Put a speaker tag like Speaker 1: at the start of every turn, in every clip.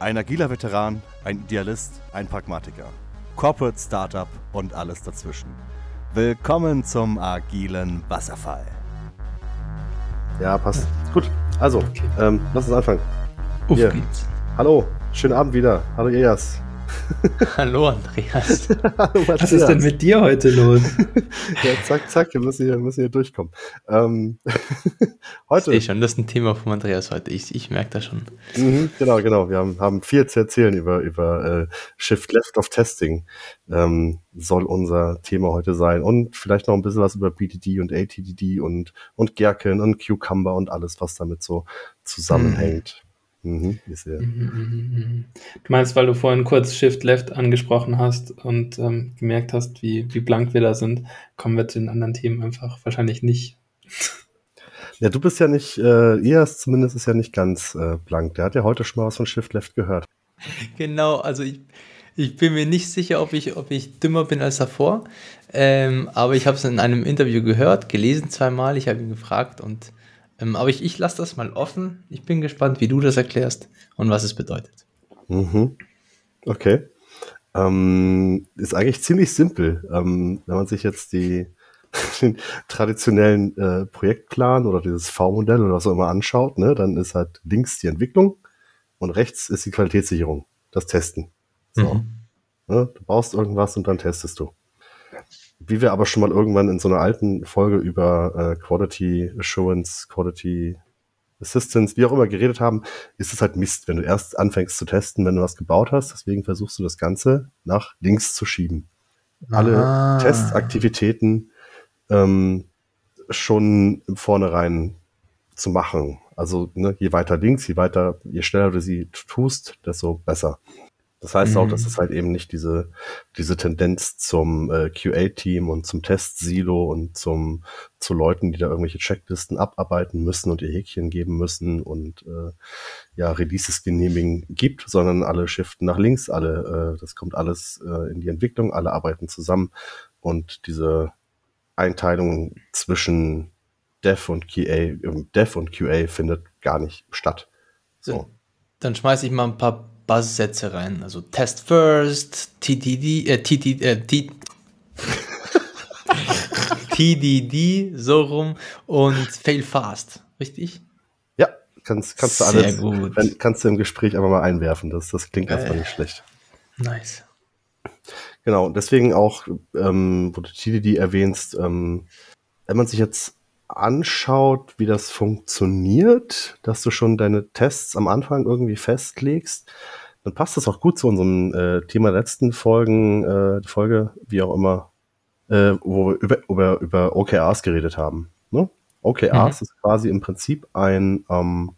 Speaker 1: Ein agiler Veteran, ein Idealist, ein Pragmatiker. Corporate Startup und alles dazwischen. Willkommen zum agilen Wasserfall.
Speaker 2: Ja, passt. Gut. Also, ähm, lass uns anfangen.
Speaker 3: Auf
Speaker 2: Hier.
Speaker 3: geht's.
Speaker 2: Hallo, schönen Abend wieder. Hallo Elias.
Speaker 3: Hallo Andreas.
Speaker 2: Hallo
Speaker 4: Was ist denn mit dir heute los?
Speaker 2: Ja, zack, zack, wir müssen hier, müssen hier durchkommen. Ähm,
Speaker 3: Ich
Speaker 2: heute,
Speaker 3: sehe schon, das ist ein Thema von Andreas heute. Ich, ich merke das schon.
Speaker 2: mhm, genau, genau, wir haben, haben viel zu erzählen über, über äh, Shift Left of Testing. Ähm, soll unser Thema heute sein. Und vielleicht noch ein bisschen was über BDD und ATDD und, und Gherkin und Cucumber und alles, was damit so zusammenhängt. Mhm, ich sehe.
Speaker 4: Du meinst, weil du vorhin kurz Shift Left angesprochen hast und ähm, gemerkt hast, wie, wie blank wir da sind, kommen wir zu den anderen Themen einfach wahrscheinlich nicht.
Speaker 2: Ja, du bist ja nicht, äh, Elias zumindest ist ja nicht ganz äh, blank. Der hat ja heute schon mal was von Shift Left gehört.
Speaker 3: Genau, also ich, ich bin mir nicht sicher, ob ich, ob ich dümmer bin als davor. Ähm, aber ich habe es in einem Interview gehört, gelesen zweimal. Ich habe ihn gefragt und ähm, aber ich, ich lasse das mal offen. Ich bin gespannt, wie du das erklärst und was es bedeutet.
Speaker 2: Mhm. Okay. Ähm, ist eigentlich ziemlich simpel. Ähm, wenn man sich jetzt die, den traditionellen äh, Projektplan oder dieses V-Modell oder was auch immer anschaut, ne, dann ist halt links die Entwicklung und rechts ist die Qualitätssicherung, das Testen. So.
Speaker 3: Mhm.
Speaker 2: Ne, du baust irgendwas und dann testest du. Wie wir aber schon mal irgendwann in so einer alten Folge über äh, Quality Assurance, Quality Assistance, wie auch immer geredet haben, ist es halt Mist, wenn du erst anfängst zu testen, wenn du was gebaut hast. Deswegen versuchst du das Ganze nach links zu schieben. Alle
Speaker 3: Ah.
Speaker 2: Testaktivitäten ähm, schon im Vornherein zu machen. Also ne, je weiter links, je weiter, je schneller du sie tust, desto besser. Das heißt auch,
Speaker 3: Mhm.
Speaker 2: dass es halt eben nicht diese, diese Tendenz zum äh, QA-Team und zum Testsilo und zum, zu Leuten, die da irgendwelche Checklisten abarbeiten müssen und ihr Häkchen geben müssen und äh, ja, Releases genehmigen gibt, sondern alle shiften nach links, alle, äh, das kommt alles äh, in die Entwicklung, alle arbeiten zusammen und diese Einteilung zwischen Dev und QA, ähm, Dev und QA findet gar nicht statt. So.
Speaker 3: Dann schmeiße ich mal ein paar Basssätze rein. Also Test First, TTD, äh, TTD, äh, T TDD, so rum und Fail Fast. Richtig?
Speaker 2: Ja, kannst, kannst du
Speaker 3: Sehr
Speaker 2: alles,
Speaker 3: gut.
Speaker 2: Dann kannst du im Gespräch einfach mal einwerfen. Das, das klingt
Speaker 3: Geil.
Speaker 2: erstmal nicht schlecht.
Speaker 3: Nice.
Speaker 2: Genau, deswegen auch, ähm, wo du TDD erwähnst, ähm, wenn man sich jetzt anschaut, wie das funktioniert, dass du schon deine Tests am Anfang irgendwie festlegst, dann passt das auch gut zu unserem äh, Thema der letzten Folgen, äh, Folge, wie auch immer, äh, wo wir über, über, über OKRs geredet haben. Ne? OKRs ist quasi im Prinzip ein ähm,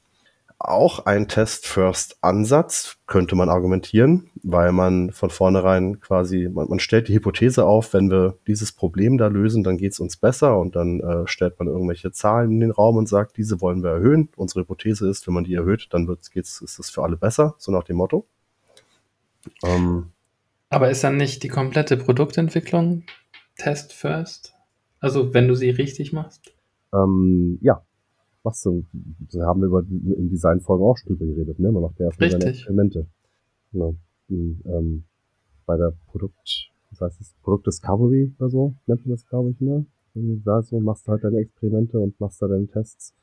Speaker 2: auch ein Test-First-Ansatz, könnte man argumentieren, weil man von vornherein quasi, man, man stellt die Hypothese auf, wenn wir dieses Problem da lösen, dann geht es uns besser und dann äh, stellt man irgendwelche Zahlen in den Raum und sagt, diese wollen wir erhöhen. Unsere Hypothese ist, wenn man die erhöht, dann wird's, geht's, ist es für alle besser, so nach dem Motto. Ähm,
Speaker 4: Aber ist dann nicht die komplette Produktentwicklung Test First? Also wenn du sie richtig machst?
Speaker 2: ähm, ja, was so, da haben wir über in Designfolgen auch schon drüber geredet, ne? Man macht ja erstmal seine. Experimente. Genau. Die, ähm, bei der Produkt, was heißt das, Produktdiscovery oder so, nennt man das, glaube ich, ne? Da so machst du halt deine Experimente und machst da deine Tests.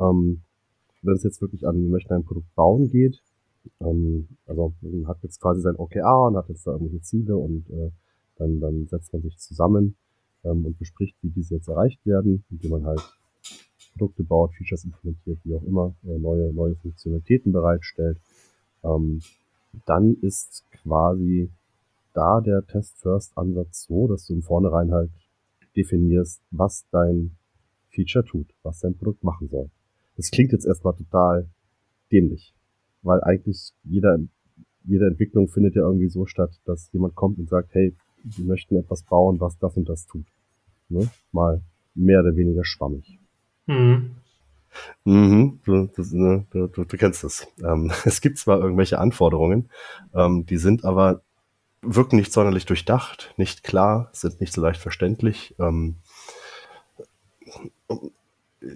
Speaker 2: Ähm, wenn es jetzt wirklich an, wir möchten ein Produkt bauen geht, ähm, also man hat jetzt quasi sein OKR und hat jetzt da irgendwelche Ziele und äh, dann, dann setzt man sich zusammen ähm, und bespricht, wie diese jetzt erreicht werden, indem man halt Produkte baut, Features implementiert, wie auch immer, äh, neue, neue Funktionalitäten bereitstellt. Ähm, dann ist quasi da der Test-First-Ansatz so, dass du im Vornherein halt definierst, was dein Feature tut, was dein Produkt machen soll. Das klingt jetzt erstmal total dämlich, weil eigentlich jeder, jede Entwicklung findet ja irgendwie so statt, dass jemand kommt und sagt, hey, wir möchten etwas bauen, was das und das tut. Ne? Mal mehr oder weniger schwammig.
Speaker 4: Mhm.
Speaker 2: Mhm, du, ne, du, du, du kennst es. Ähm, es gibt zwar irgendwelche Anforderungen, ähm, die sind aber wirken nicht sonderlich durchdacht, nicht klar, sind nicht so leicht verständlich. Ähm,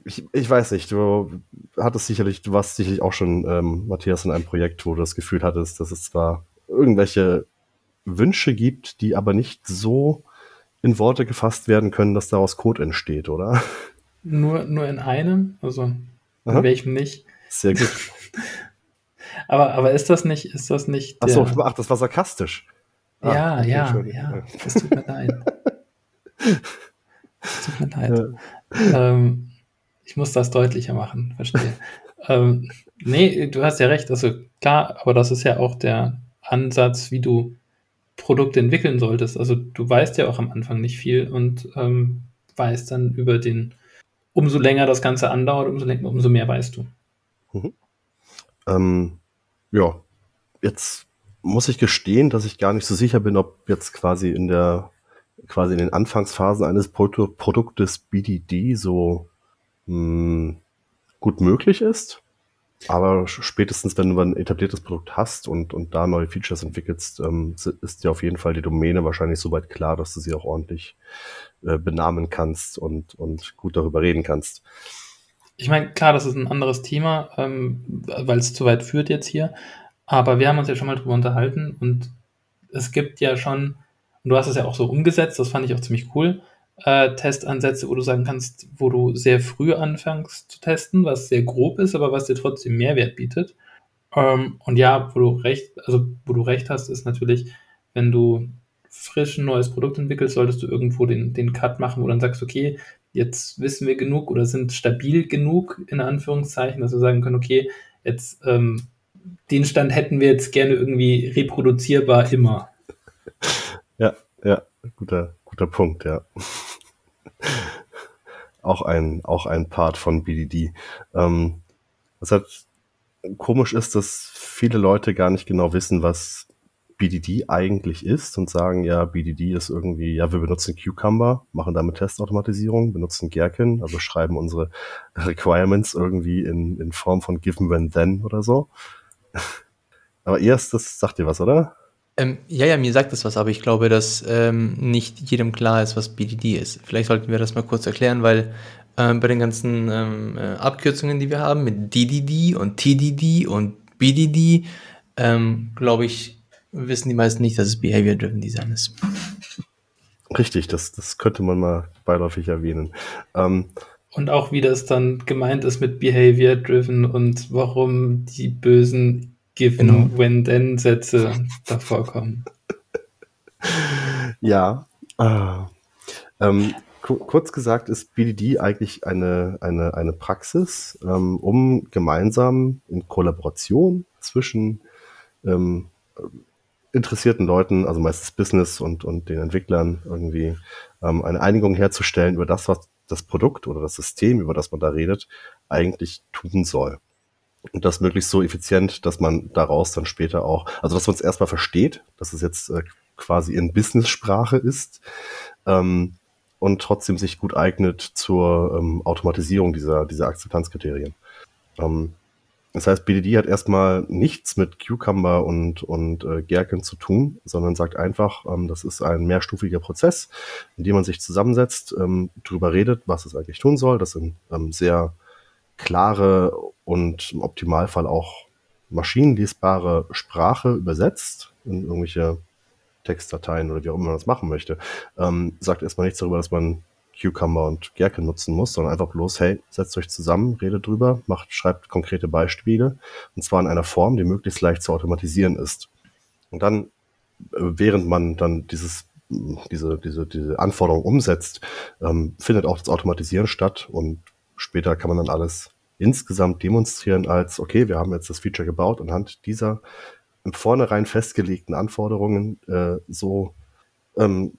Speaker 2: ich, ich weiß nicht, du hattest sicherlich, du warst sicherlich auch schon, ähm, Matthias, in einem Projekt, wo du das Gefühl hattest, dass es zwar irgendwelche Wünsche gibt, die aber nicht so in Worte gefasst werden können, dass daraus Code entsteht, oder?
Speaker 4: Nur, nur in einem, also in
Speaker 2: Aha.
Speaker 4: welchem nicht.
Speaker 2: Sehr gut.
Speaker 4: Aber, aber ist das nicht, ist das nicht
Speaker 2: Achso,
Speaker 4: der-
Speaker 2: ach, das war sarkastisch. Ah,
Speaker 4: ja,
Speaker 2: okay,
Speaker 4: ja, ja. Es tut mir leid. Es tut mir leid.
Speaker 2: Ja.
Speaker 4: Ähm, ich muss das deutlicher machen, verstehe. ähm, nee, du hast ja recht. Also klar, aber das ist ja auch der Ansatz, wie du Produkte entwickeln solltest. Also du weißt ja auch am Anfang nicht viel und ähm, weißt dann über den, umso länger das Ganze andauert, umso, umso mehr weißt du.
Speaker 2: Ähm, ja, jetzt muss ich gestehen, dass ich gar nicht so sicher bin, ob jetzt quasi in der quasi in den Anfangsphasen eines Produ Produktes BDD so mh, gut möglich ist. Aber spätestens, wenn du ein etabliertes Produkt hast und, und da neue Features entwickelst, ähm, ist dir auf jeden Fall die Domäne wahrscheinlich soweit klar, dass du sie auch ordentlich äh, benamen kannst und, und gut darüber reden kannst.
Speaker 4: Ich meine, klar, das ist ein anderes Thema, ähm, weil es zu weit führt jetzt hier. Aber wir haben uns ja schon mal drüber unterhalten und es gibt ja schon, und du hast es ja auch so umgesetzt, das fand ich auch ziemlich cool, äh, Testansätze, wo du sagen kannst, wo du sehr früh anfängst zu testen, was sehr grob ist, aber was dir trotzdem Mehrwert bietet. Ähm, und ja, wo du recht, also wo du recht hast, ist natürlich, wenn du frisch ein neues Produkt entwickelst, solltest du irgendwo den, den Cut machen, wo dann sagst, okay, jetzt wissen wir genug oder sind stabil genug, in Anführungszeichen, dass wir sagen können, okay, jetzt ähm, den Stand hätten wir jetzt gerne irgendwie reproduzierbar immer.
Speaker 2: Ja, ja, guter, guter Punkt, ja. auch ein, auch ein Part von BDD. Ähm, was halt komisch ist, dass viele Leute gar nicht genau wissen, was BDD eigentlich ist und sagen, ja, BDD ist irgendwie, ja, wir benutzen Cucumber, machen damit Testautomatisierung, benutzen Gherkin, also schreiben unsere Requirements irgendwie in, in Form von given when then oder so. Aber erst, das sagt dir was, oder?
Speaker 3: Ähm, ja, ja, mir sagt das was, aber ich glaube, dass ähm, nicht jedem klar ist, was BDD ist. Vielleicht sollten wir das mal kurz erklären, weil ähm, bei den ganzen ähm, äh, Abkürzungen, die wir haben, mit DDD und TDD und BDD, ähm, glaube ich, wissen die meisten nicht, dass es Behavior-Driven Design ist.
Speaker 2: Richtig, das, das könnte man mal beiläufig erwähnen. Ähm,
Speaker 4: Und auch wie das dann gemeint ist mit Behavior Driven und warum die bösen Given
Speaker 3: Genau.
Speaker 4: when then Sätze davor kommen.
Speaker 2: ja, ah, ähm, ku kurz gesagt ist BDD eigentlich eine, eine, eine Praxis, ähm, um gemeinsam in Kollaboration zwischen ähm, interessierten Leuten, also meistens Business und, und den Entwicklern irgendwie ähm, eine Einigung herzustellen über das, was das Produkt oder das System, über das man da redet, eigentlich tun soll. Und das möglichst so effizient, dass man daraus dann später auch, also dass man es erstmal versteht, dass es jetzt äh, quasi in Business-Sprache ist ähm, und trotzdem sich gut eignet zur ähm, Automatisierung dieser, dieser Akzeptanzkriterien. Ähm, das heißt, BDD hat erstmal nichts mit Cucumber und, und äh, Gherkin zu tun, sondern sagt einfach, ähm, das ist ein mehrstufiger Prozess, in dem man sich zusammensetzt, ähm, drüber redet, was es eigentlich tun soll. Das sind ähm, sehr klare und im Optimalfall auch maschinenlesbare Sprache übersetzt in irgendwelche Textdateien oder wie auch immer man das machen möchte. Ähm, sagt erstmal nichts darüber, dass man Cucumber und Gherkin nutzen muss, sondern einfach bloß, hey, setzt euch zusammen, redet drüber, macht, schreibt konkrete Beispiele und zwar in einer Form, die möglichst leicht zu automatisieren ist. Und dann, äh, während man dann dieses, diese, diese, diese Anforderung umsetzt, ähm, findet auch das Automatisieren statt und später kann man dann alles insgesamt demonstrieren als, okay, wir haben jetzt das Feature gebaut anhand dieser im Vornherein festgelegten Anforderungen äh, so ähm,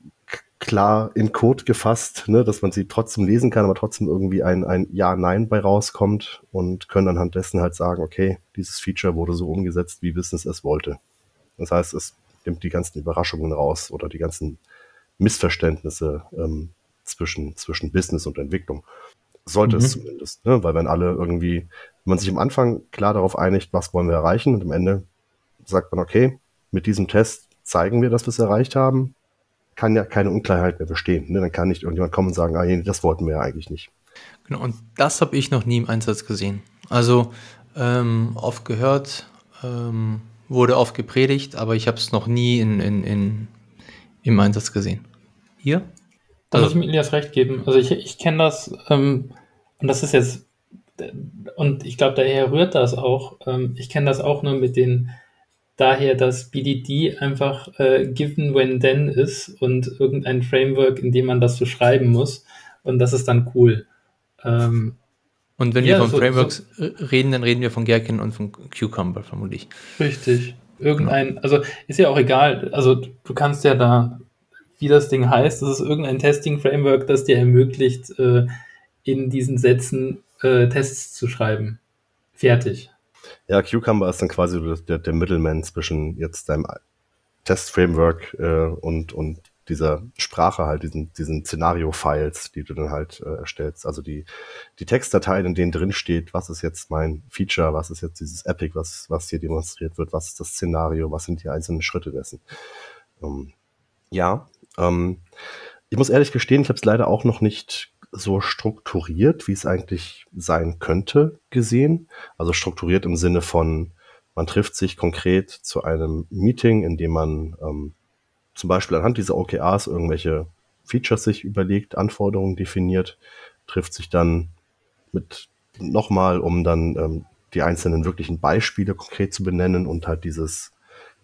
Speaker 2: klar in Code gefasst, ne, dass man sie trotzdem lesen kann, aber trotzdem irgendwie ein, ein Ja-Nein bei rauskommt und können anhand dessen halt sagen, okay, dieses Feature wurde so umgesetzt, wie Business es wollte. Das heißt, es nimmt die ganzen Überraschungen raus oder die ganzen Missverständnisse ähm, zwischen, zwischen Business und Entwicklung. Sollte es
Speaker 3: Mhm.
Speaker 2: zumindest, ne? weil wenn alle irgendwie, wenn man sich am Anfang klar darauf einigt, was wollen wir erreichen und am Ende sagt man, okay, mit diesem Test zeigen wir, dass wir es erreicht haben, kann ja keine Unklarheit mehr bestehen. Ne? Dann kann nicht irgendjemand kommen und sagen, ah, nee, das wollten wir ja eigentlich nicht.
Speaker 3: Genau, und das habe ich noch nie im Einsatz gesehen. Also ähm, oft gehört, ähm, wurde oft gepredigt, aber ich habe es noch nie in, in, in, im Einsatz gesehen. Hier?
Speaker 4: Da also, muss ich mir Elias recht geben. Also ich, ich kenne das, ähm, und das ist jetzt, und ich glaube, daher rührt das auch. Ähm, ich kenne das auch nur mit den, daher, dass BDD einfach äh, given when then ist und irgendein Framework, in dem man das so schreiben muss. Und das ist dann cool. Ähm,
Speaker 3: und wenn ja, wir von so, Frameworks so, reden, dann reden wir von Gherkin und von Cucumber vermutlich.
Speaker 4: Richtig. Irgendein, also ist ja auch egal, also du kannst ja da, wie das Ding heißt, das ist irgendein Testing-Framework, das dir ermöglicht, äh, in diesen Sätzen äh, Tests zu schreiben. Fertig.
Speaker 2: Ja, Cucumber ist dann quasi der, der Middleman zwischen jetzt deinem Test-Framework äh, und, und dieser Sprache halt, diesen, diesen Szenario-Files, die du dann halt äh, erstellst. Also die, die Textdateien, in denen drin steht, was ist jetzt mein Feature, was ist jetzt dieses Epic, was, was hier demonstriert wird, was ist das Szenario, was sind die einzelnen Schritte dessen. Ähm, ja, ähm, ich muss ehrlich gestehen, ich habe es leider auch noch nicht so strukturiert, wie es eigentlich sein könnte, gesehen. Also strukturiert im Sinne von, man trifft sich konkret zu einem Meeting, in dem man ähm, zum Beispiel anhand dieser OKRs irgendwelche Features sich überlegt, Anforderungen definiert, trifft sich dann mit nochmal, um dann ähm, die einzelnen wirklichen Beispiele konkret zu benennen und halt dieses,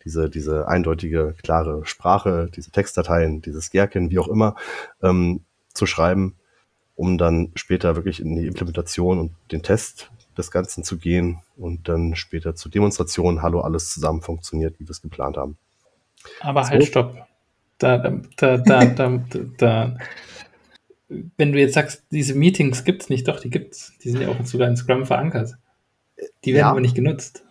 Speaker 2: diese, diese eindeutige, klare Sprache, diese Textdateien, dieses Gherkin, wie auch immer, ähm, zu schreiben, um dann später wirklich in die Implementation und den Test des Ganzen zu gehen und dann später zur Demonstration, hallo, alles zusammen funktioniert, wie wir es geplant haben.
Speaker 4: Aber so. halt, stopp. Da, da, da, da, da, Wenn du jetzt sagst, diese Meetings gibt es nicht, doch, die gibt es. Die sind ja auch sogar in Scrum verankert. Die werden ja. aber nicht genutzt.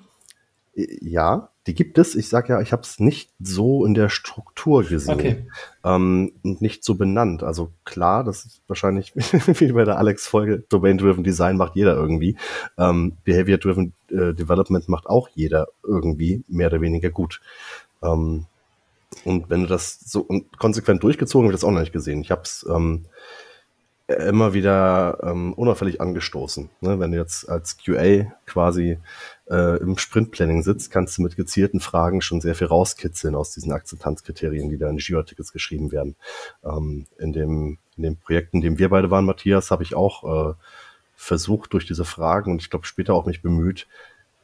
Speaker 2: Ja, die gibt es. Ich sage ja, ich habe es nicht so in der Struktur gesehen okay. ähm, und nicht so benannt. Also klar, das ist wahrscheinlich wie bei der Alex-Folge, Domain-Driven Design macht jeder irgendwie. Ähm, Behavior-Driven äh, Development macht auch jeder irgendwie mehr oder weniger gut. Ähm, und wenn du das so konsequent durchgezogen wird, das auch noch nicht gesehen. Ich habe es ähm, immer wieder ähm, unauffällig angestoßen. Ne? Wenn du jetzt als QA quasi äh, im Sprintplanning sitzt, kannst du mit gezielten Fragen schon sehr viel rauskitzeln aus diesen Akzeptanzkriterien, die da in die Jira-Tickets geschrieben werden. Ähm, in, dem, in dem Projekt, in dem wir beide waren, Matthias, habe ich auch äh, versucht, durch diese Fragen und ich glaube später auch mich bemüht,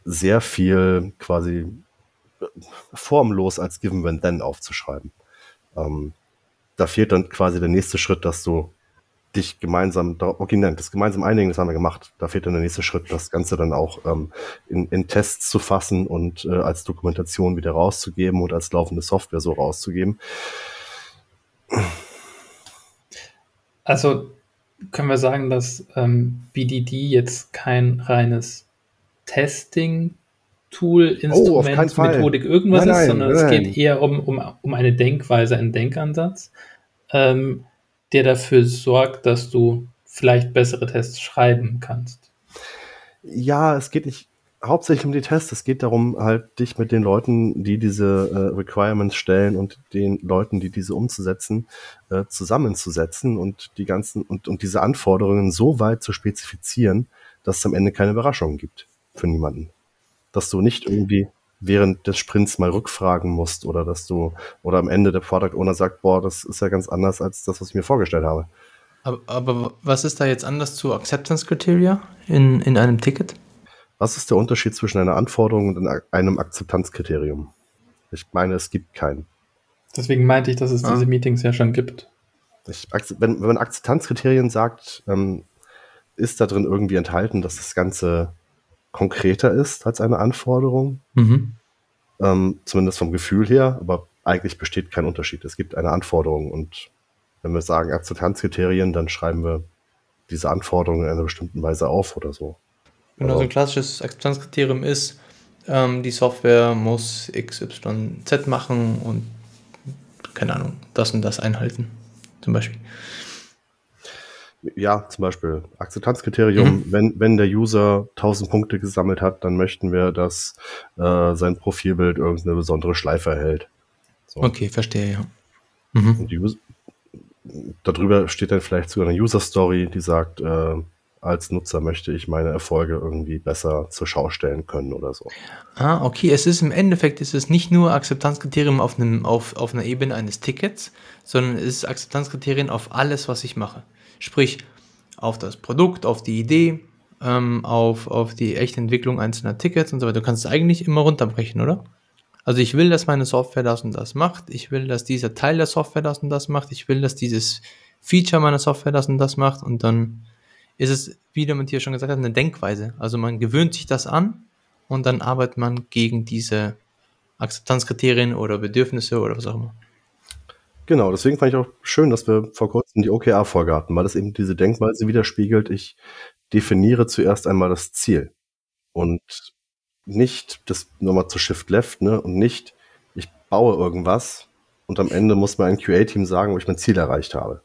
Speaker 2: sehr viel quasi formlos als Given When Then aufzuschreiben. Ähm, da fehlt dann quasi der nächste Schritt, dass du dich gemeinsam, okay, nein, das gemeinsam einigen, das haben wir gemacht. Da fehlt dann der nächste Schritt, das Ganze dann auch ähm, in, in Tests zu fassen und äh, als Dokumentation wieder rauszugeben und als laufende Software so rauszugeben.
Speaker 4: Also können wir sagen, dass ähm, BDD jetzt kein reines Testing Tool, Instrument, oh, Methodik, irgendwas nein, nein, ist, sondern nein. es geht eher um, um, um eine Denkweise, einen Denkansatz, ähm, der dafür sorgt, dass du vielleicht bessere Tests schreiben kannst.
Speaker 2: Ja, es geht nicht hauptsächlich um die Tests. Es geht darum, halt dich mit den Leuten, die diese äh, Requirements stellen und den Leuten, die diese umzusetzen, äh, zusammenzusetzen und die ganzen und, und diese Anforderungen so weit zu spezifizieren, dass es am Ende keine Überraschungen gibt für niemanden dass du nicht irgendwie während des Sprints mal rückfragen musst oder dass du oder am Ende der Product Owner sagt, boah, das ist ja ganz anders als das, was ich mir vorgestellt habe.
Speaker 3: Aber, aber was ist da jetzt anders zu Acceptance Criteria in, in einem Ticket?
Speaker 2: Was ist der Unterschied zwischen einer Anforderung und einem Akzeptanzkriterium? Ich meine, es gibt keinen.
Speaker 4: Deswegen meinte ich, dass es ah. diese Meetings ja schon gibt.
Speaker 2: Ich, wenn, wenn man Akzeptanzkriterien sagt, ähm, ist da drin irgendwie enthalten, dass das Ganze konkreter ist als eine Anforderung. Mhm. Ähm, zumindest vom Gefühl her, aber eigentlich besteht kein Unterschied. Es gibt eine Anforderung und wenn wir sagen Akzeptanzkriterien, dann schreiben wir diese Anforderungen in einer bestimmten Weise auf oder so.
Speaker 3: Genau, so ein klassisches Akzeptanzkriterium ist, ähm, die Software muss XYZ machen und keine Ahnung, das und das einhalten, zum Beispiel.
Speaker 2: Ja, zum Beispiel Akzeptanzkriterium. Mhm. Wenn, wenn der User 1000 Punkte gesammelt hat, dann möchten wir, dass äh, sein Profilbild irgendeine besondere Schleife erhält.
Speaker 3: So. Okay, verstehe, ja.
Speaker 2: Mhm. Und die, darüber steht dann vielleicht sogar eine User Story, die sagt, äh, als Nutzer möchte ich meine Erfolge irgendwie besser zur Schau stellen können oder so.
Speaker 3: Ah, okay. Es ist im Endeffekt ist es nicht nur Akzeptanzkriterium auf, einem, auf, auf einer Ebene eines Tickets, sondern es ist Akzeptanzkriterien auf alles, was ich mache. Sprich, auf das Produkt, auf die Idee, ähm, auf, auf die echte Entwicklung einzelner Tickets und so weiter. Du kannst es eigentlich immer runterbrechen, oder? Also ich will, dass meine Software das und das macht. Ich will, dass dieser Teil der Software das und das macht. Ich will, dass dieses Feature meiner Software das und das macht. Und dann ist es, wie der Matthias schon gesagt hat, eine Denkweise. Also man gewöhnt sich das an und dann arbeitet man gegen diese Akzeptanzkriterien oder Bedürfnisse oder was auch immer.
Speaker 2: Genau, deswegen fand ich auch schön, dass wir vor kurzem die OKR-Folge hatten, weil das eben diese Denkweise widerspiegelt. Ich definiere zuerst einmal das Ziel und nicht das nochmal zu Shift Left, ne, und nicht, ich baue irgendwas und am Ende muss mein QA-Team sagen, ob ich mein Ziel erreicht habe.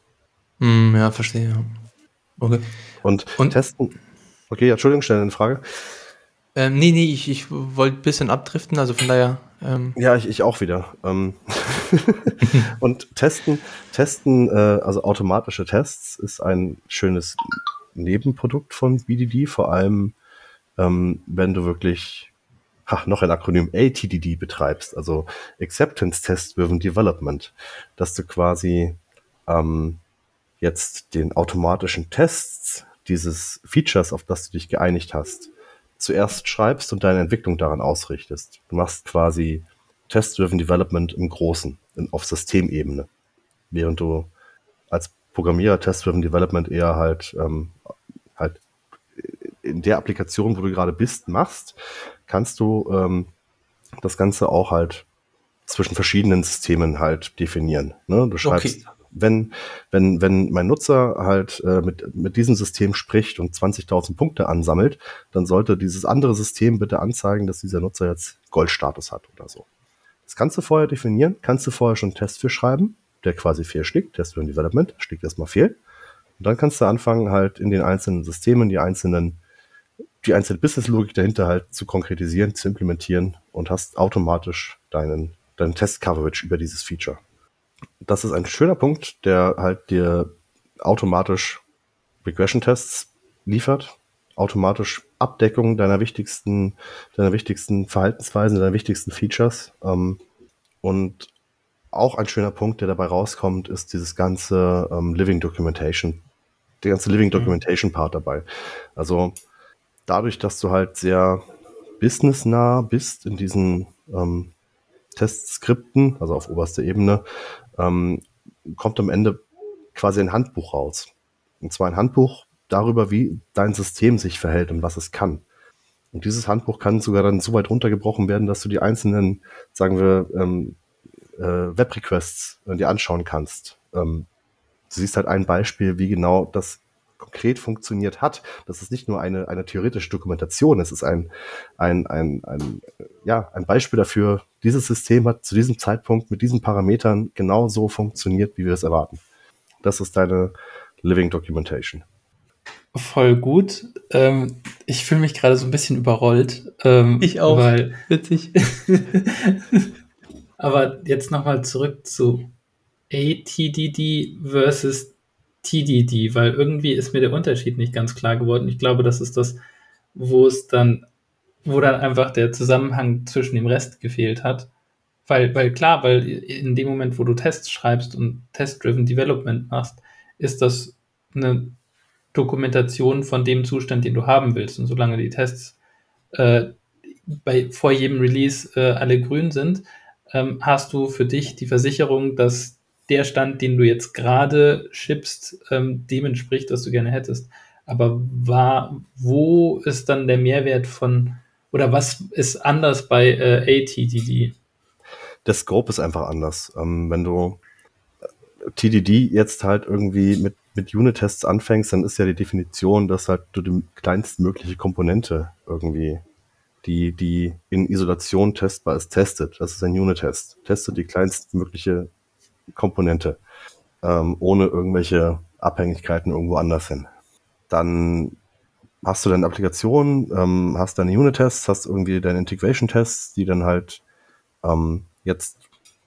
Speaker 3: Mm, ja, verstehe. Ja.
Speaker 2: Okay. Und, und testen. Okay, Entschuldigung, stelle eine Frage.
Speaker 3: Ähm, nee, nee, ich, ich wollte ein bisschen abdriften, also von daher.
Speaker 2: Ähm ja, ich, ich auch wieder. Ähm und testen, testen, äh, also automatische Tests ist ein schönes Nebenprodukt von BDD, vor allem ähm, wenn du wirklich, ach, noch ein Akronym ATDD betreibst, also Acceptance Test Driven Development, dass du quasi ähm, jetzt den automatischen Tests dieses Features, auf das du dich geeinigt hast, zuerst schreibst und deine Entwicklung daran ausrichtest. Du machst quasi Test-Driven Development im Großen, in, auf Systemebene. Während du als Programmierer Test-Driven Development eher halt, ähm, halt in der Applikation, wo du gerade bist, machst, kannst du ähm, das Ganze auch halt zwischen verschiedenen Systemen halt definieren. Ne? Du schreibst okay wenn, wenn, wenn mein Nutzer halt äh, mit, mit diesem System spricht und 20.000 Punkte ansammelt, dann sollte dieses andere System bitte anzeigen, dass dieser Nutzer jetzt Goldstatus hat oder so. Das kannst du vorher definieren, kannst du vorher schon einen Test für schreiben, der quasi fehl schlägt, Test für Development, schlägt erstmal fehl. Und dann kannst du anfangen, halt in den einzelnen Systemen die einzelnen, die einzelne Business-Logik dahinter halt zu konkretisieren, zu implementieren und hast automatisch deinen, deinen Test-Coverage über dieses Feature das ist ein schöner Punkt, der halt dir automatisch Regression-Tests liefert, automatisch Abdeckung deiner wichtigsten, deiner wichtigsten Verhaltensweisen, deiner wichtigsten Features. Ähm, und auch ein schöner Punkt, der dabei rauskommt, ist dieses ganze ähm, Living Documentation, der ganze Living mhm. Documentation Part dabei. Also dadurch, dass du halt sehr businessnah bist in diesen ähm, Testskripten, also auf oberster Ebene, ähm, kommt am Ende quasi ein Handbuch raus. Und zwar ein Handbuch darüber, wie dein System sich verhält und was es kann. Und dieses Handbuch kann sogar dann so weit runtergebrochen werden, dass du die einzelnen, sagen wir, ähm, äh, Web-Requests äh, dir anschauen kannst. Ähm, du siehst halt ein Beispiel, wie genau das konkret funktioniert hat. Das ist nicht nur eine, eine theoretische Dokumentation, es ist ein, ein, ein, ein, ja, ein Beispiel dafür, dieses System hat zu diesem Zeitpunkt mit diesen Parametern genau so funktioniert, wie wir es erwarten. Das ist deine Living Documentation.
Speaker 4: Voll gut. Ähm, ich fühle mich gerade so ein bisschen überrollt. Ähm,
Speaker 3: ich auch.
Speaker 4: Weil,
Speaker 3: Witzig.
Speaker 4: aber jetzt nochmal zurück zu ATDD versus TDD, weil irgendwie ist mir der Unterschied nicht ganz klar geworden. Ich glaube, das ist das, wo es dann, wo dann einfach der Zusammenhang zwischen dem Rest gefehlt hat. Weil, weil klar, weil in dem Moment, wo du Tests schreibst und Test-Driven Development machst, ist das eine Dokumentation von dem Zustand, den du haben willst. Und solange die Tests äh, bei, vor jedem Release äh, alle grün sind, ähm, hast du für dich die Versicherung, dass der Stand, den du jetzt gerade schippst, ähm, dem entspricht, was du gerne hättest. Aber war, wo ist dann der Mehrwert von, oder was ist anders bei äh, ATDD?
Speaker 2: Der Scope ist einfach anders. Ähm, wenn du äh, TDD jetzt halt irgendwie mit, mit Unit-Tests anfängst, dann ist ja die Definition, dass halt du die kleinstmögliche Komponente irgendwie, die, die in Isolation testbar ist, testet. Das ist ein Unit-Test. Testet die kleinstmögliche Komponente, ähm, ohne irgendwelche Abhängigkeiten irgendwo anders hin. Dann hast du deine Applikation, ähm, hast deine Unit-Tests, hast irgendwie deine Integration-Tests, die dann halt ähm, jetzt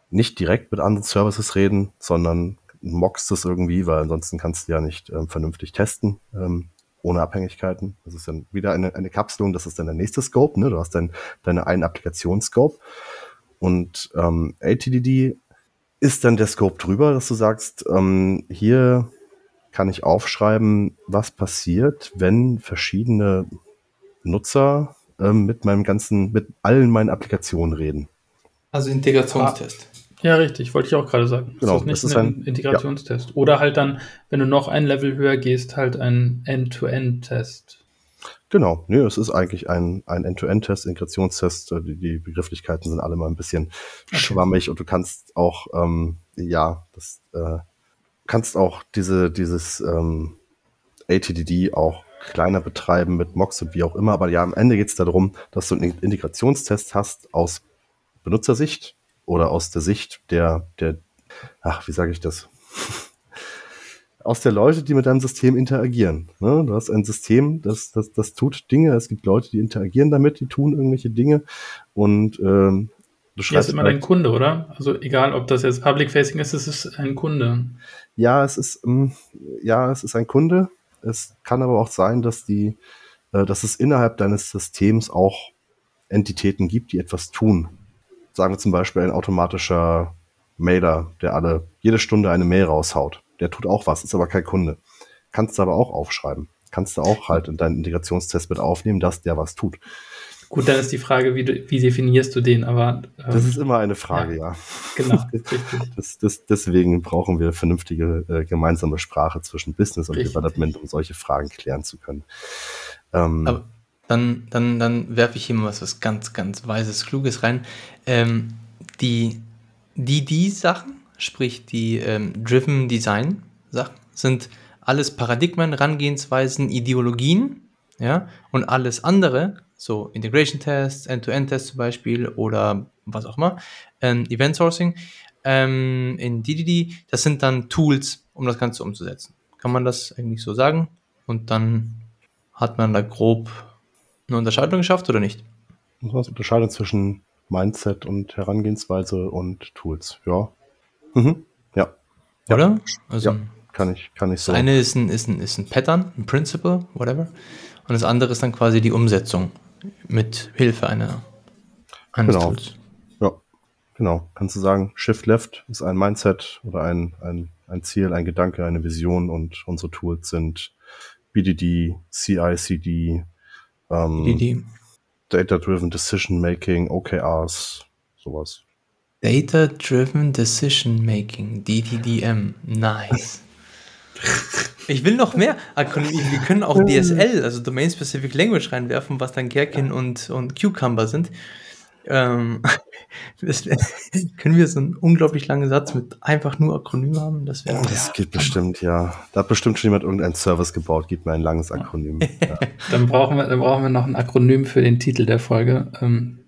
Speaker 2: nicht direkt mit anderen Services reden, sondern mockst es irgendwie, weil ansonsten kannst du ja nicht ähm, vernünftig testen. Ähm, ohne Abhängigkeiten. Das ist dann wieder eine, eine Kapselung, das ist dann der nächste Scope. Ne? Du hast dann deine einen Applikationsscope und ähm, ATDD ist dann der Scope drüber, dass du sagst, ähm, hier kann ich aufschreiben, was passiert, wenn verschiedene Nutzer ähm, mit meinem ganzen, mit allen meinen Applikationen reden.
Speaker 3: Also Integrationstest.
Speaker 4: Ja, richtig, wollte ich auch gerade sagen.
Speaker 2: Genau,
Speaker 4: das ist nicht
Speaker 2: das ist
Speaker 4: ein,
Speaker 2: ein-
Speaker 4: Integrationstest. Oder halt dann, wenn du noch ein Level höher gehst, halt ein End-to-End-Test.
Speaker 2: Genau, nee, es ist eigentlich ein, ein End-to-End-Test, Integrationstest. äh, Die, die Begrifflichkeiten sind alle mal ein bisschen schwammig und du kannst auch, ähm, ja, das äh, kannst auch diese, dieses ähm, ATDD auch kleiner betreiben mit Mocks und wie auch immer. Aber ja, am Ende geht es darum, dass du einen Integrationstest hast aus Benutzersicht oder aus der Sicht der, der, ach, wie sage ich das? aus der Leute, die mit deinem System interagieren. Ne? Du hast ein System, das, das, das tut Dinge. Es gibt Leute, die interagieren damit, die tun irgendwelche Dinge. Und ähm, du
Speaker 4: Ja, ist
Speaker 2: schreibst
Speaker 4: immer dein Kunde, oder? Also egal, ob das jetzt Public-Facing ist, es ist ein Kunde.
Speaker 2: Ja, es ist, ähm, ja, es ist ein Kunde. Es kann aber auch sein, dass die, äh, dass es innerhalb deines Systems auch Entitäten gibt, die etwas tun. Sagen wir zum Beispiel ein automatischer Mailer, der alle jede Stunde eine Mail raushaut. Der tut auch was, ist aber kein Kunde. Kannst du aber auch aufschreiben. Kannst du auch halt in deinen Integrationstest mit aufnehmen, dass der was tut.
Speaker 4: Gut, dann ist die Frage, wie, du, wie definierst du den, aber ähm,
Speaker 2: Das ist immer eine Frage, ja.
Speaker 4: genau, richtig.
Speaker 2: Das, das, deswegen brauchen wir vernünftige äh, gemeinsame Sprache zwischen Business und
Speaker 4: Richtig.
Speaker 2: Development, um solche Fragen klären zu können. Ähm,
Speaker 3: Aber dann, dann, dann werfe ich hier mal was, was ganz, ganz Weises, Kluges rein. Ähm, die DD-Sachen, sprich die ähm, Driven Design-Sachen, sind alles Paradigmen, Herangehensweisen, Ideologien, ja, und alles andere, so Integration Tests, End-to-End-Tests zum Beispiel oder was auch immer, ähm, Event Sourcing, ähm, in DDD, das sind dann Tools, um das Ganze umzusetzen. Kann man das eigentlich so sagen? Und dann hat man da grob eine Unterscheidung geschafft oder nicht?
Speaker 2: muss man unterscheiden zwischen Mindset und Herangehensweise und Tools. Ja. Mhm. Ja.
Speaker 3: Oder? Also
Speaker 2: Ja. kann ich, kann ich
Speaker 3: das
Speaker 2: so.
Speaker 3: eine ist ein, ist, ein, ist ein Pattern, ein Principle, whatever. Und das andere ist dann quasi die Umsetzung mit Hilfe einer, eines
Speaker 2: Genau.
Speaker 3: Tools.
Speaker 2: Ja, genau. Kannst du sagen, Shift Left ist ein Mindset oder ein, ein, ein Ziel, ein Gedanke, eine Vision und unsere Tools sind BDD, CI/CD, ähm,
Speaker 3: die
Speaker 2: Data-Driven Decision Making, OKRs, sowas.
Speaker 3: Data-Driven Decision Making, DTDM. Nice. Ich will noch mehr. Akronym- Wir können auch DSL, also Domain Specific Language, reinwerfen, was dann Gherkin und, und Cucumber sind. Ähm, das können wir so einen unglaublich langen Satz mit einfach nur Akronym haben? Das wäre.
Speaker 2: Das geht bestimmt, ja. Da hat bestimmt schon jemand irgendein Service gebaut, gibt mir ein langes Akronym. Ja.
Speaker 4: Dann brauchen, wir, dann brauchen wir noch ein Akronym für den Titel der Folge. Ähm,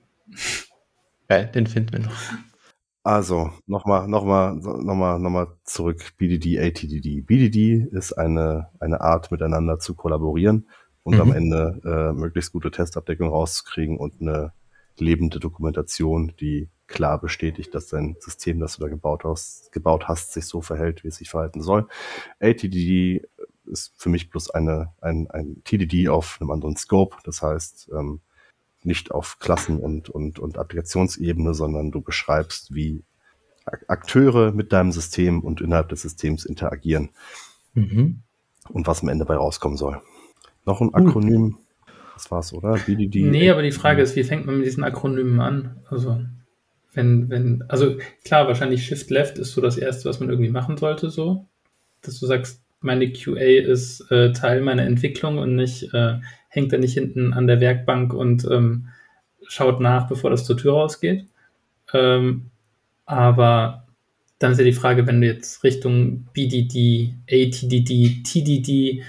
Speaker 3: Geil, den finden wir noch.
Speaker 2: Also, nochmal, nochmal, nochmal, nochmal zurück. BDD, ATDD. BDD ist eine, eine Art, miteinander zu kollaborieren und
Speaker 3: Mhm.
Speaker 2: am Ende äh, möglichst gute Testabdeckung rauszukriegen und eine lebende Dokumentation, die klar bestätigt, dass dein System, das du da gebaut hast, gebaut hast, sich so verhält, wie es sich verhalten soll. ATDD ist für mich bloß eine, ein, ein TDD auf einem anderen Scope. Das heißt, ähm, nicht auf Klassen- und, und, und Applikationsebene, sondern du beschreibst, wie Ak- Akteure mit deinem System und innerhalb des Systems interagieren
Speaker 3: Mhm.
Speaker 2: und was am Ende bei rauskommen soll. Noch ein Akronym. Das war's, oder? BDD.
Speaker 4: nee, aber die Frage ist, wie fängt man mit diesen Akronymen an? Also, wenn, wenn, also klar, wahrscheinlich Shift Left ist so das Erste, was man irgendwie machen sollte, so. Dass du sagst, meine QA ist äh, Teil meiner Entwicklung und nicht, äh, hängt da nicht hinten an der Werkbank und ähm, schaut nach, bevor das zur Tür rausgeht. Ähm, aber dann ist ja die Frage, wenn du jetzt Richtung BDD, ATDD, TDD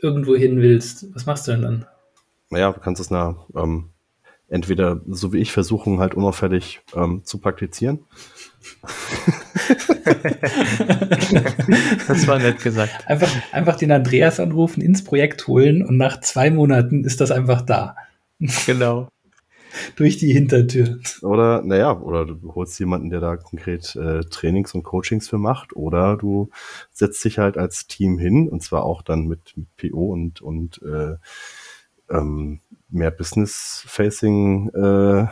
Speaker 4: irgendwo hin willst, was machst du denn dann?
Speaker 2: Naja, du kannst es na, ähm, entweder so wie ich versuchen, halt unauffällig ähm, zu praktizieren.
Speaker 3: Das war nett gesagt.
Speaker 4: Einfach, einfach den Andreas anrufen, ins Projekt holen und nach zwei Monaten ist das einfach da.
Speaker 3: Genau.
Speaker 4: Durch die Hintertür.
Speaker 2: Oder, naja, oder du holst jemanden, der da konkret äh, Trainings und Coachings für macht, oder du setzt dich halt als Team hin, und zwar auch dann mit, mit PO und, und äh, ähm, mehr Business-Facing äh,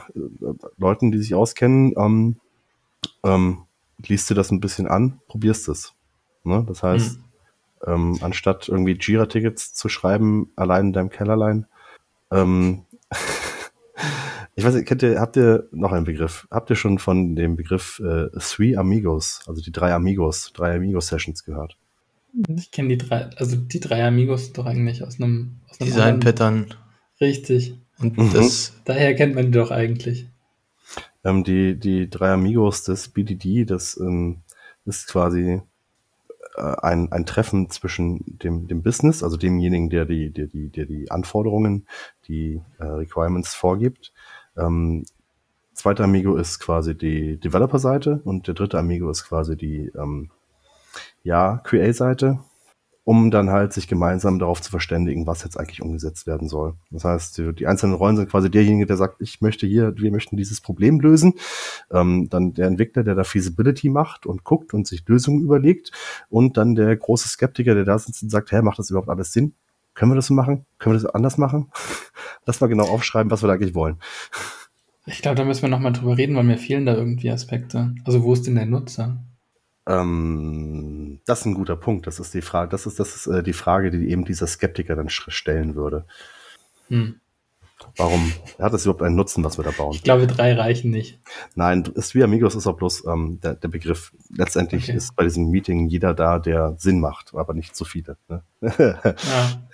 Speaker 2: Leuten, die sich auskennen, ähm, ähm, liest dir das ein bisschen an, probierst es. Ne? Das heißt, mhm. ähm, anstatt irgendwie Jira-Tickets zu schreiben, allein in deinem Kellerlein, ähm, ich weiß nicht, kennt ihr, habt ihr noch einen Begriff? Habt ihr schon von dem Begriff äh, Three Amigos, also die drei Amigos, drei Amigos-Sessions gehört?
Speaker 4: Ich kenne die drei, also die drei Amigos doch eigentlich aus einem, aus
Speaker 3: einem Design-Pattern.
Speaker 4: Richtig.
Speaker 3: Und mhm. das.
Speaker 4: Daher kennt man die doch eigentlich.
Speaker 2: Ähm, die, die drei Amigos des BDD, das ähm, ist quasi äh, ein, ein Treffen zwischen dem, dem Business, also demjenigen, der die, der die, der die Anforderungen, die äh, Requirements vorgibt. Ähm, zweiter Amigo ist quasi die Developer-Seite und der dritte Amigo ist quasi die ähm, ja, QA-Seite um dann halt sich gemeinsam darauf zu verständigen, was jetzt eigentlich umgesetzt werden soll. Das heißt, die, die einzelnen Rollen sind quasi derjenige, der sagt, ich möchte hier, wir möchten dieses Problem lösen. Ähm, dann der Entwickler, der da Feasibility macht und guckt und sich Lösungen überlegt. Und dann der große Skeptiker, der da sitzt und sagt, hä, macht das überhaupt alles Sinn? Können wir das so machen? Können wir das anders machen? Lass mal genau aufschreiben, was wir da eigentlich wollen.
Speaker 4: Ich glaube, da müssen wir nochmal drüber reden, weil mir fehlen da irgendwie Aspekte. Also wo ist denn der Nutzer?
Speaker 2: Ähm, das ist ein guter Punkt. Das ist die Frage, das ist, das ist äh, die Frage, die eben dieser Skeptiker dann stellen würde. Hm. Warum hat es überhaupt einen Nutzen, was wir da bauen?
Speaker 4: Ich glaube, drei reichen nicht.
Speaker 2: Nein, ist wie Amigos ist auch bloß ähm, der, der Begriff. Letztendlich okay. ist bei diesem Meeting jeder da, der Sinn macht, aber nicht zu viele. Ne?
Speaker 4: ja,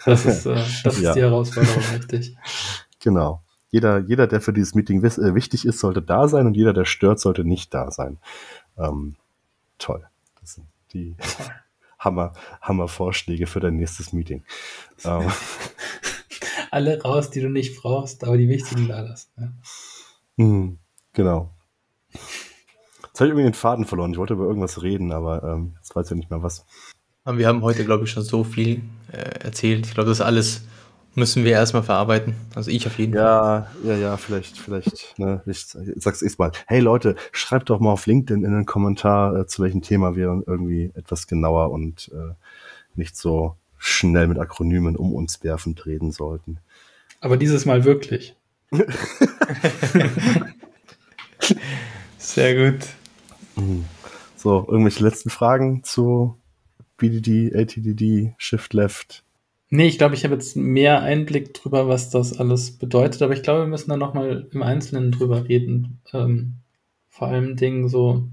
Speaker 4: das ist, äh, das ist ja. die Herausforderung, richtig.
Speaker 2: Genau. Jeder, jeder, der für dieses Meeting äh, wichtig ist, sollte da sein und jeder, der stört, sollte nicht da sein. Ähm, toll. Das sind die Hammer, Hammer Vorschläge für dein nächstes Meeting.
Speaker 4: Ähm. Alle raus, die du nicht brauchst, aber die wichtigen da lassen. Ja.
Speaker 2: Mhm, genau. Jetzt habe ich irgendwie den Faden verloren. Ich wollte über irgendwas reden, aber ähm, jetzt weiß ich nicht mehr was.
Speaker 3: wir haben heute, glaube ich, schon so viel äh, erzählt. Ich glaube, das ist alles Müssen wir erstmal verarbeiten. Also ich auf jeden
Speaker 2: ja, Fall. Ja, ja, ja, vielleicht, vielleicht, ne, ich sag's erstmal. Hey Leute, schreibt doch mal auf LinkedIn in den Kommentar, äh, zu welchem Thema wir irgendwie etwas genauer und äh, nicht so schnell mit Akronymen um uns werfend reden sollten.
Speaker 4: Aber dieses Mal wirklich. Sehr gut.
Speaker 2: Mhm. So, irgendwelche letzten Fragen zu BDD, LTDD, Shift Left?
Speaker 4: Nee, ich glaube, ich habe jetzt mehr Einblick drüber, was das alles bedeutet, aber ich glaube, wir müssen da nochmal im Einzelnen drüber reden. Ähm, vor allem Dingen so,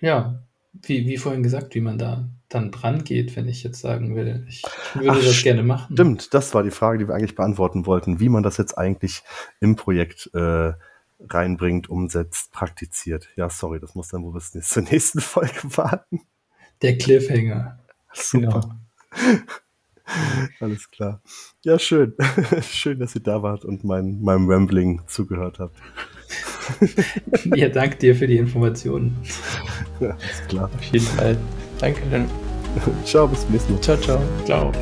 Speaker 4: ja, wie, wie vorhin gesagt, wie man da dann dran geht, wenn ich jetzt sagen will, ich würde Ach, das gerne machen.
Speaker 2: Stimmt, das war die Frage, die wir eigentlich beantworten wollten, wie man das jetzt eigentlich im Projekt äh, reinbringt, umsetzt, praktiziert. Ja, sorry, das muss dann wohl bis zur nächsten Folge warten.
Speaker 4: Der Cliffhanger.
Speaker 2: Super. Genau. Alles klar. Ja, schön. schön, dass ihr da wart und mein, meinem Rambling zugehört habt.
Speaker 4: ja, danke dir für die Informationen.
Speaker 2: Ja, alles klar.
Speaker 3: Auf jeden Fall. Danke dann.
Speaker 2: Ciao, bis zum nächsten Mal.
Speaker 3: Ciao, ciao.
Speaker 4: Ciao.